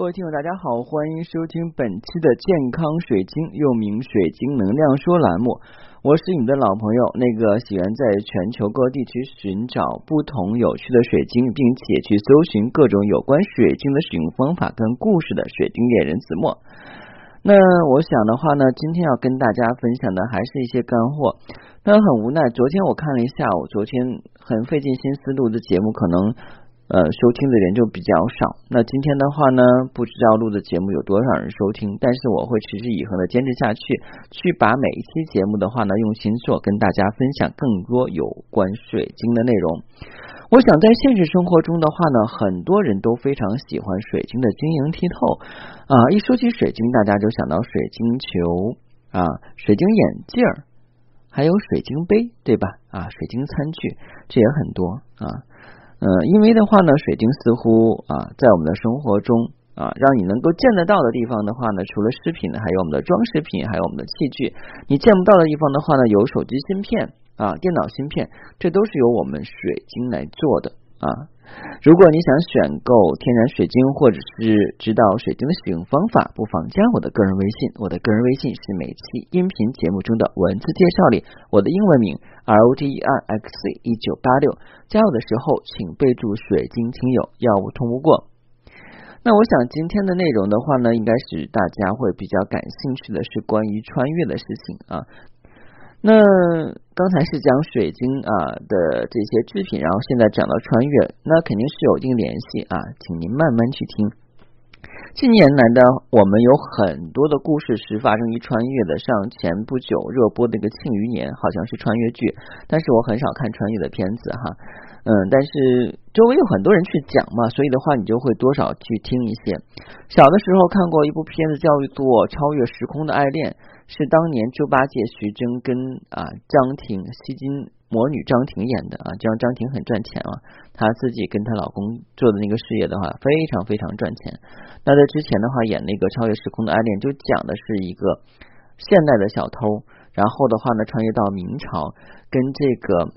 各位听友，大家好，欢迎收听本期的健康水晶，又名水晶能量说栏目。我是你的老朋友，那个喜欢在全球各地去寻找不同有趣的水晶，并且去搜寻各种有关水晶的使用方法跟故事的水晶猎人子墨。那我想的话呢，今天要跟大家分享的还是一些干货。那很无奈，昨天我看了一下午，昨天很费尽心思录的节目，可能。呃，收听的人就比较少。那今天的话呢，不知道录的节目有多少人收听，但是我会持之以恒的坚持下去，去把每一期节目的话呢用心做，跟大家分享更多有关水晶的内容。我想在现实生活中的话呢，很多人都非常喜欢水晶的晶莹剔透啊。一说起水晶，大家就想到水晶球啊、水晶眼镜儿，还有水晶杯，对吧？啊，水晶餐具，这也很多啊。嗯，因为的话呢，水晶似乎啊，在我们的生活中啊，让你能够见得到的地方的话呢，除了饰品，还有我们的装饰品，还有我们的器具。你见不到的地方的话呢，有手机芯片啊，电脑芯片，这都是由我们水晶来做的啊。如果你想选购天然水晶，或者是知道水晶的使用方法，不妨加我的个人微信。我的个人微信是每期音频节目中的文字介绍里我的英文名 R O G E R X C 一九八六。加我的时候，请备注“水晶亲友”，要不通不过。那我想今天的内容的话呢，应该是大家会比较感兴趣的是关于穿越的事情啊。那刚才是讲水晶啊的这些制品，然后现在讲到穿越，那肯定是有一定联系啊，请您慢慢去听。近年来的我们有很多的故事是发生于穿越的，像前不久热播的一个《庆余年》，好像是穿越剧，但是我很少看穿越的片子哈，嗯，但是周围有很多人去讲嘛，所以的话你就会多少去听一些。小的时候看过一部片子叫做《超越时空的爱恋》。是当年猪八戒、徐峥跟啊张婷吸金魔女张婷演的啊，这样张婷很赚钱啊，她自己跟她老公做的那个事业的话，非常非常赚钱。那在之前的话，演那个《超越时空的爱恋》，就讲的是一个现代的小偷，然后的话呢，穿越到明朝，跟这个。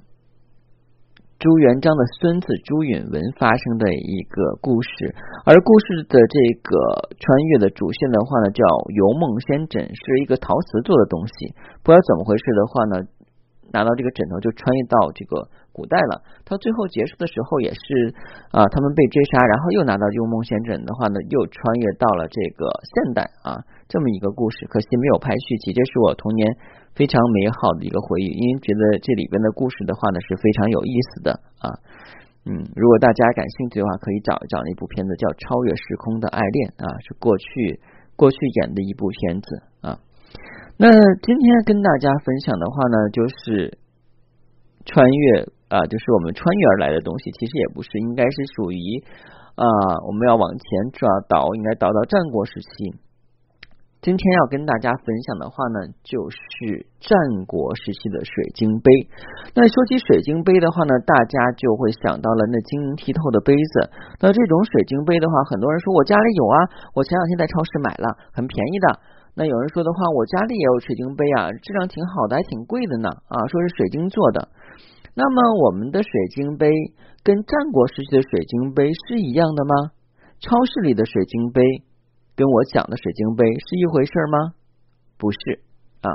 朱元璋的孙子朱允文发生的一个故事，而故事的这个穿越的主线的话呢，叫游梦仙枕，是一个陶瓷做的东西。不知道怎么回事的话呢，拿到这个枕头就穿越到这个古代了。到最后结束的时候也是啊，他们被追杀，然后又拿到幽梦仙枕的话呢，又穿越到了这个现代啊，这么一个故事。可惜没有拍续集，这是我童年。非常美好的一个回忆，因为觉得这里边的故事的话呢是非常有意思的啊，嗯，如果大家感兴趣的话，可以找一找那部片子叫《超越时空的爱恋》啊，是过去过去演的一部片子啊。那今天跟大家分享的话呢，就是穿越啊，就是我们穿越而来的东西，其实也不是，应该是属于啊，我们要往前抓倒，应该倒到战国时期。今天要跟大家分享的话呢，就是战国时期的水晶杯。那说起水晶杯的话呢，大家就会想到了那晶莹剔透的杯子。那这种水晶杯的话，很多人说我家里有啊，我前两天在超市买了，很便宜的。那有人说的话，我家里也有水晶杯啊，质量挺好的，还挺贵的呢啊，说是水晶做的。那么我们的水晶杯跟战国时期的水晶杯是一样的吗？超市里的水晶杯。跟我讲的水晶杯是一回事吗？不是啊。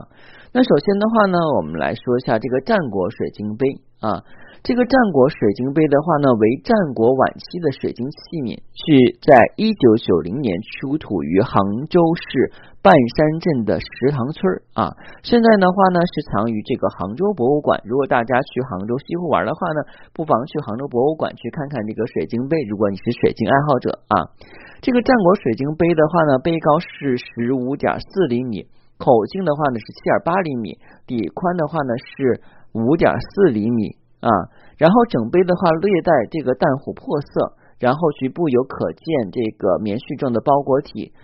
那首先的话呢，我们来说一下这个战国水晶杯啊。这个战国水晶杯的话呢，为战国晚期的水晶器皿，是在一九九零年出土于杭州市半山镇的石塘村啊。现在的话呢，是藏于这个杭州博物馆。如果大家去杭州西湖玩的话呢，不妨去杭州博物馆去看看这个水晶杯。如果你是水晶爱好者啊。这个战国水晶杯的话呢，杯高是十五点四厘米，口径的话呢是七点八厘米，底宽的话呢是五点四厘米啊。然后整杯的话略带这个淡琥珀色，然后局部有可见这个棉絮状的包裹体。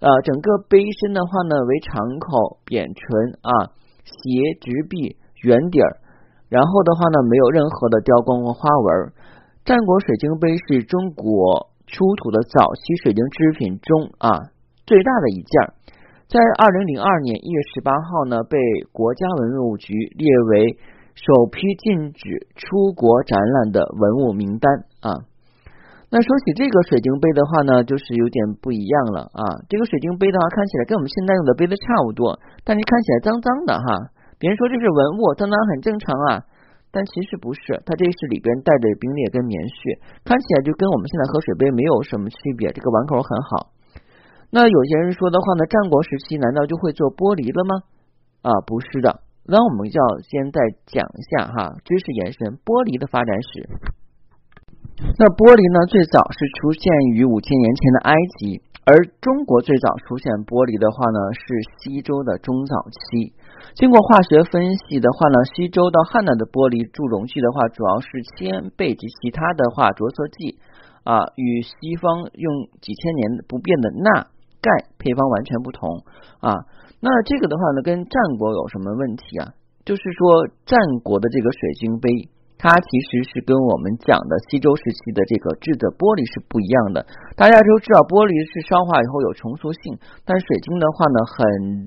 呃，整个杯身的话呢为长口、扁唇啊，斜直壁、圆底儿。然后的话呢没有任何的雕光和花纹。战国水晶杯是中国。出土的早期水晶制品中啊最大的一件，在二零零二年一月十八号呢，被国家文物局列为首批禁止出国展览的文物名单啊。那说起这个水晶杯的话呢，就是有点不一样了啊。这个水晶杯的话，看起来跟我们现在用的杯子差不多，但是看起来脏脏的哈。别人说这是文物，脏脏很正常啊。但其实不是，它这是里边带着冰裂跟棉絮，看起来就跟我们现在喝水杯没有什么区别。这个碗口很好。那有些人说的话呢，战国时期难道就会做玻璃了吗？啊，不是的。那我们就要先再讲一下哈，知识延伸，玻璃的发展史。那玻璃呢，最早是出现于五千年前的埃及，而中国最早出现玻璃的话呢，是西周的中早期。经过化学分析的话呢，西周到汉代的玻璃铸容器的话，主要是铅、钡及其他的话着色剂啊，与西方用几千年不变的钠、钙配方完全不同啊。那这个的话呢，跟战国有什么问题啊？就是说战国的这个水晶杯。它其实是跟我们讲的西周时期的这个制的玻璃是不一样的。大家都知道玻璃是烧化以后有重塑性，但水晶的话呢很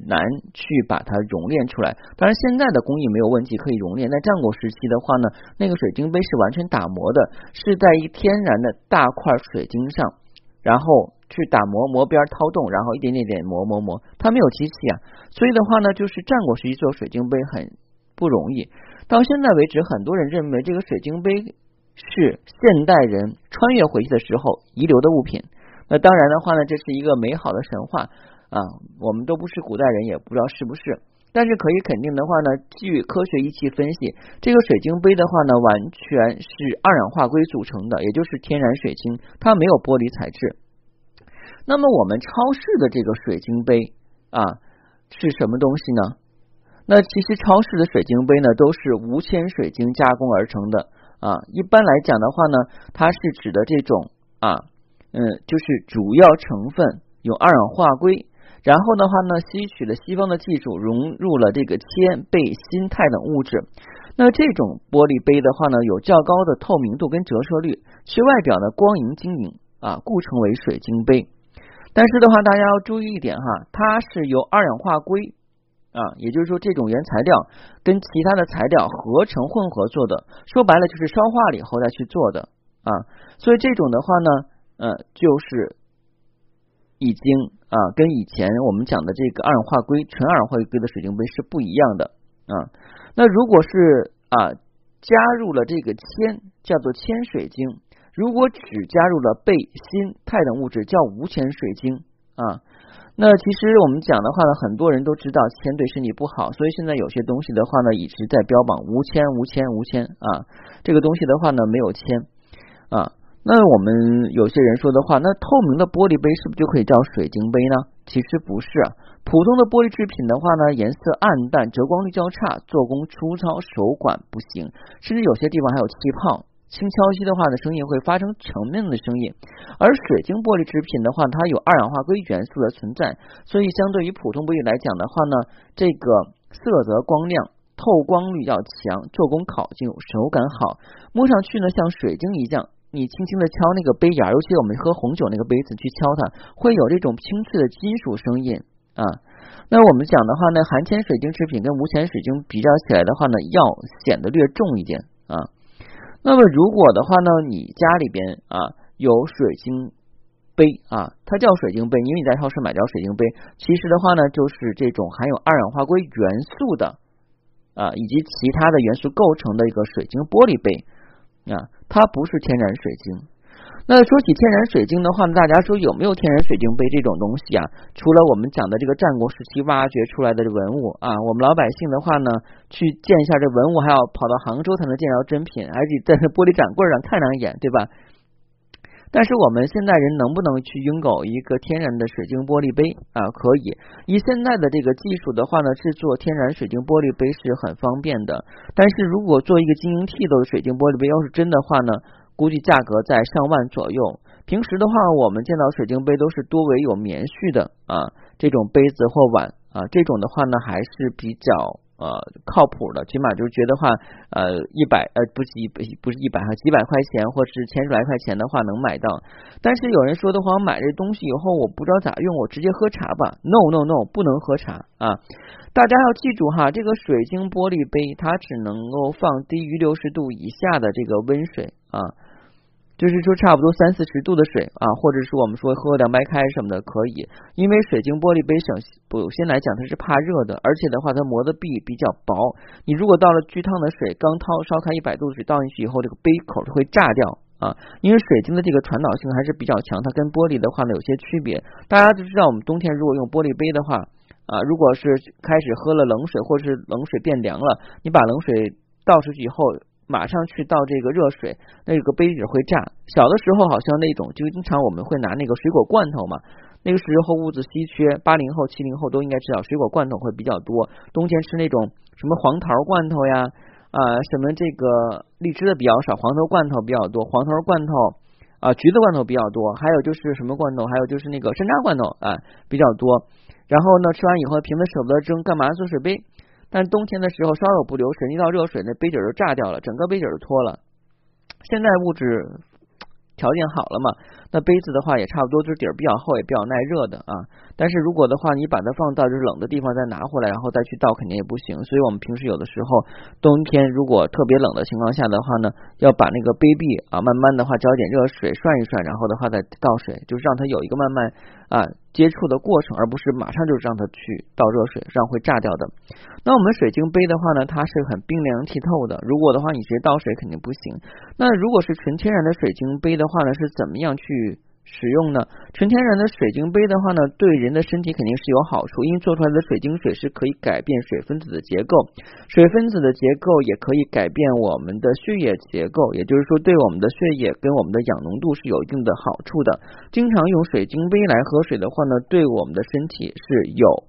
难去把它熔炼出来。当然现在的工艺没有问题，可以熔炼。在战国时期的话呢，那个水晶杯是完全打磨的，是在一天然的大块水晶上，然后去打磨磨边掏洞，然后一点点点磨磨磨，它没有机器啊。所以的话呢，就是战国时期做水晶杯很不容易。到现在为止，很多人认为这个水晶杯是现代人穿越回去的时候遗留的物品。那当然的话呢，这是一个美好的神话啊，我们都不是古代人，也不知道是不是。但是可以肯定的话呢，据科学仪器分析，这个水晶杯的话呢，完全是二氧化硅组成的，也就是天然水晶，它没有玻璃材质。那么我们超市的这个水晶杯啊，是什么东西呢？那其实超市的水晶杯呢，都是无铅水晶加工而成的啊。一般来讲的话呢，它是指的这种啊，嗯，就是主要成分有二氧化硅，然后的话呢，吸取了西方的技术，融入了这个铅、钡、锌、钛等物质。那这种玻璃杯的话呢，有较高的透明度跟折射率，其外表呢光莹晶莹啊，故称为水晶杯。但是的话，大家要注意一点哈，它是由二氧化硅。啊，也就是说，这种原材料跟其他的材料合成混合做的，说白了就是烧化了以后再去做的啊。所以这种的话呢，呃，就是已经啊，跟以前我们讲的这个二氧化硅纯二氧化硅的水晶杯是不一样的啊。那如果是啊加入了这个铅，叫做铅水晶；如果只加入了钡、锌、钛等物质，叫无铅水晶啊。那其实我们讲的话呢，很多人都知道铅对身体不好，所以现在有些东西的话呢，一直在标榜无铅、无铅、无铅啊。这个东西的话呢，没有铅啊。那我们有些人说的话，那透明的玻璃杯是不是就可以叫水晶杯呢？其实不是，啊普通的玻璃制品的话呢，颜色暗淡，折光率较差，做工粗糙，手感不行，甚至有些地方还有气泡。轻敲击的话呢，声音会发生沉闷的声音。而水晶玻璃制品的话，它有二氧化硅元素的存在，所以相对于普通玻璃来讲的话呢，这个色泽光亮，透光率要强，做工考究，手感好，摸上去呢像水晶一样。你轻轻的敲那个杯沿，尤其我们喝红酒那个杯子去敲它，会有这种清脆的金属声音啊。那我们讲的话呢，含铅水晶制品跟无铅水晶比较起来的话呢，要显得略重一点啊。那么如果的话呢，你家里边啊有水晶杯啊，它叫水晶杯，因为你在超市买叫水晶杯，其实的话呢，就是这种含有二氧化硅元素的啊，以及其他的元素构成的一个水晶玻璃杯啊，它不是天然水晶。那说起天然水晶的话呢，大家说有没有天然水晶杯这种东西啊？除了我们讲的这个战国时期挖掘出来的文物啊，我们老百姓的话呢，去见一下这文物，还要跑到杭州才能见着真品，而且在玻璃展柜上看两眼，对吧？但是我们现代人能不能去拥有一个天然的水晶玻璃杯啊？可以，以现在的这个技术的话呢，制作天然水晶玻璃杯是很方便的。但是如果做一个晶莹剔透的水晶玻璃杯，要是真的话呢？估计价格在上万左右。平时的话，我们见到水晶杯都是多为有棉絮的啊，这种杯子或碗啊，这种的话呢还是比较呃靠谱的，起码就是觉得话呃一百呃不是一不是一百哈几百块钱或是千十来块钱的话能买到。但是有人说的话，我买这东西以后我不知道咋用，我直接喝茶吧？No No No，不能喝茶啊！大家要记住哈，这个水晶玻璃杯它只能够放低于六十度以下的这个温水啊。就是说差不多三四十度的水啊，或者是我们说喝凉白开什么的可以，因为水晶玻璃杯首首先来讲它是怕热的，而且的话它磨的壁比较薄，你如果到了巨烫的水，刚掏烧开一百度的水倒进去以后，这个杯口会炸掉啊，因为水晶的这个传导性还是比较强，它跟玻璃的话呢有些区别。大家都知道，我们冬天如果用玻璃杯的话啊，如果是开始喝了冷水或者是冷水变凉了，你把冷水倒出去以后。马上去倒这个热水，那个杯子会炸。小的时候好像那种，就经常我们会拿那个水果罐头嘛。那个时候物资稀缺，八零后、七零后都应该知道，水果罐头会比较多。冬天吃那种什么黄桃罐头呀，啊，什么这个荔枝的比较少，黄桃罐头比较多，黄桃罐头啊，橘子罐头比较多。还有就是什么罐头？还有就是那个山楂罐头啊，比较多。然后呢，吃完以后瓶子舍不得扔，干嘛做水杯？但冬天的时候稍有不留神，一到热水，那杯底就炸掉了，整个杯底就脱了。现在物质条件好了嘛？那杯子的话也差不多，就是底儿比较厚，也比较耐热的啊。但是如果的话，你把它放到就是冷的地方再拿回来，然后再去倒，肯定也不行。所以我们平时有的时候冬天如果特别冷的情况下的话呢，要把那个杯壁啊，慢慢的话浇点热水涮一涮，然后的话再倒水，就是让它有一个慢慢啊接触的过程，而不是马上就让它去倒热水，这样会炸掉的。那我们水晶杯的话呢，它是很冰凉剔透的。如果的话你直接倒水肯定不行。那如果是纯天然的水晶杯的话呢，是怎么样去？使用呢，纯天然的水晶杯的话呢，对人的身体肯定是有好处，因为做出来的水晶水是可以改变水分子的结构，水分子的结构也可以改变我们的血液结构，也就是说对我们的血液跟我们的氧浓度是有一定的好处的。经常用水晶杯来喝水的话呢，对我们的身体是有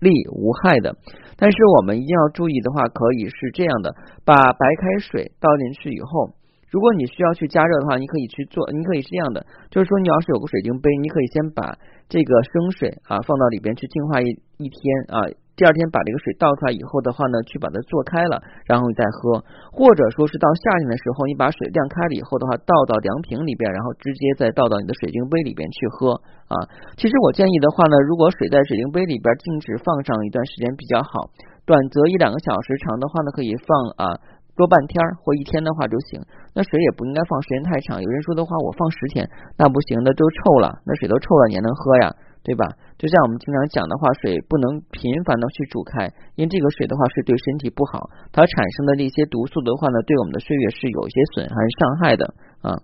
利无害的。但是我们一定要注意的话，可以是这样的，把白开水倒进去以后。如果你需要去加热的话，你可以去做，你可以是这样的，就是说你要是有个水晶杯，你可以先把这个生水啊放到里边去净化一一天啊，第二天把这个水倒出来以后的话呢，去把它做开了，然后你再喝，或者说是到夏天的时候，你把水晾开了以后的话，倒到凉瓶里边，然后直接再倒到你的水晶杯里边去喝啊。其实我建议的话呢，如果水在水晶杯里边静止放上一段时间比较好，短则一两个小时，长的话呢可以放啊。多半天或一天的话就行，那水也不应该放时间太长。有人说的话，我放十天那不行，那都臭了，那水都臭了，你还能喝呀？对吧？就像我们经常讲的话，水不能频繁的去煮开，因为这个水的话是对身体不好，它产生的那些毒素的话呢，对我们的血液是有一些损害伤害的啊。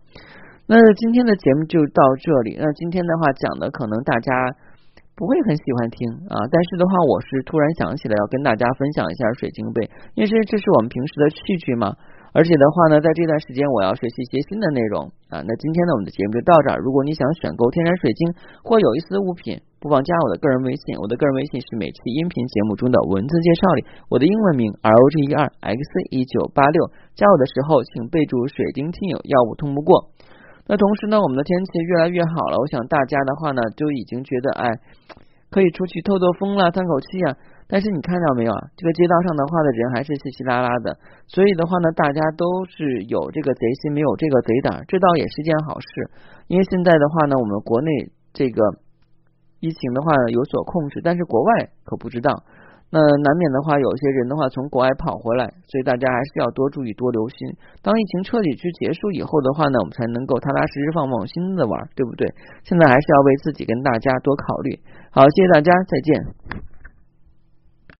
那今天的节目就到这里，那今天的话讲的可能大家。不会很喜欢听啊，但是的话，我是突然想起来要跟大家分享一下水晶杯，因为这是我们平时的器具嘛。而且的话呢，在这段时间我要学习一些新的内容啊。那今天呢，我们的节目就到这儿。如果你想选购天然水晶或有意思的物品，不妨加我的个人微信，我的个人微信是每期音频节目中的文字介绍里我的英文名 R O G E R X 一九八六。加我的时候请备注水晶听友，要不通不过。那同时呢，我们的天气越来越好了，我想大家的话呢，就已经觉得哎，可以出去透透风了，叹口气啊。但是你看到没有啊？这个街道上的话的人还是稀稀拉拉的，所以的话呢，大家都是有这个贼心，没有这个贼胆，这倒也是件好事。因为现在的话呢，我们国内这个疫情的话有所控制，但是国外可不知道。那难免的话，有些人的话从国外跑回来，所以大家还是要多注意、多留心。当疫情彻底去结束以后的话呢，我们才能够踏踏实实、放放心的玩，对不对？现在还是要为自己跟大家多考虑。好，谢谢大家，再见。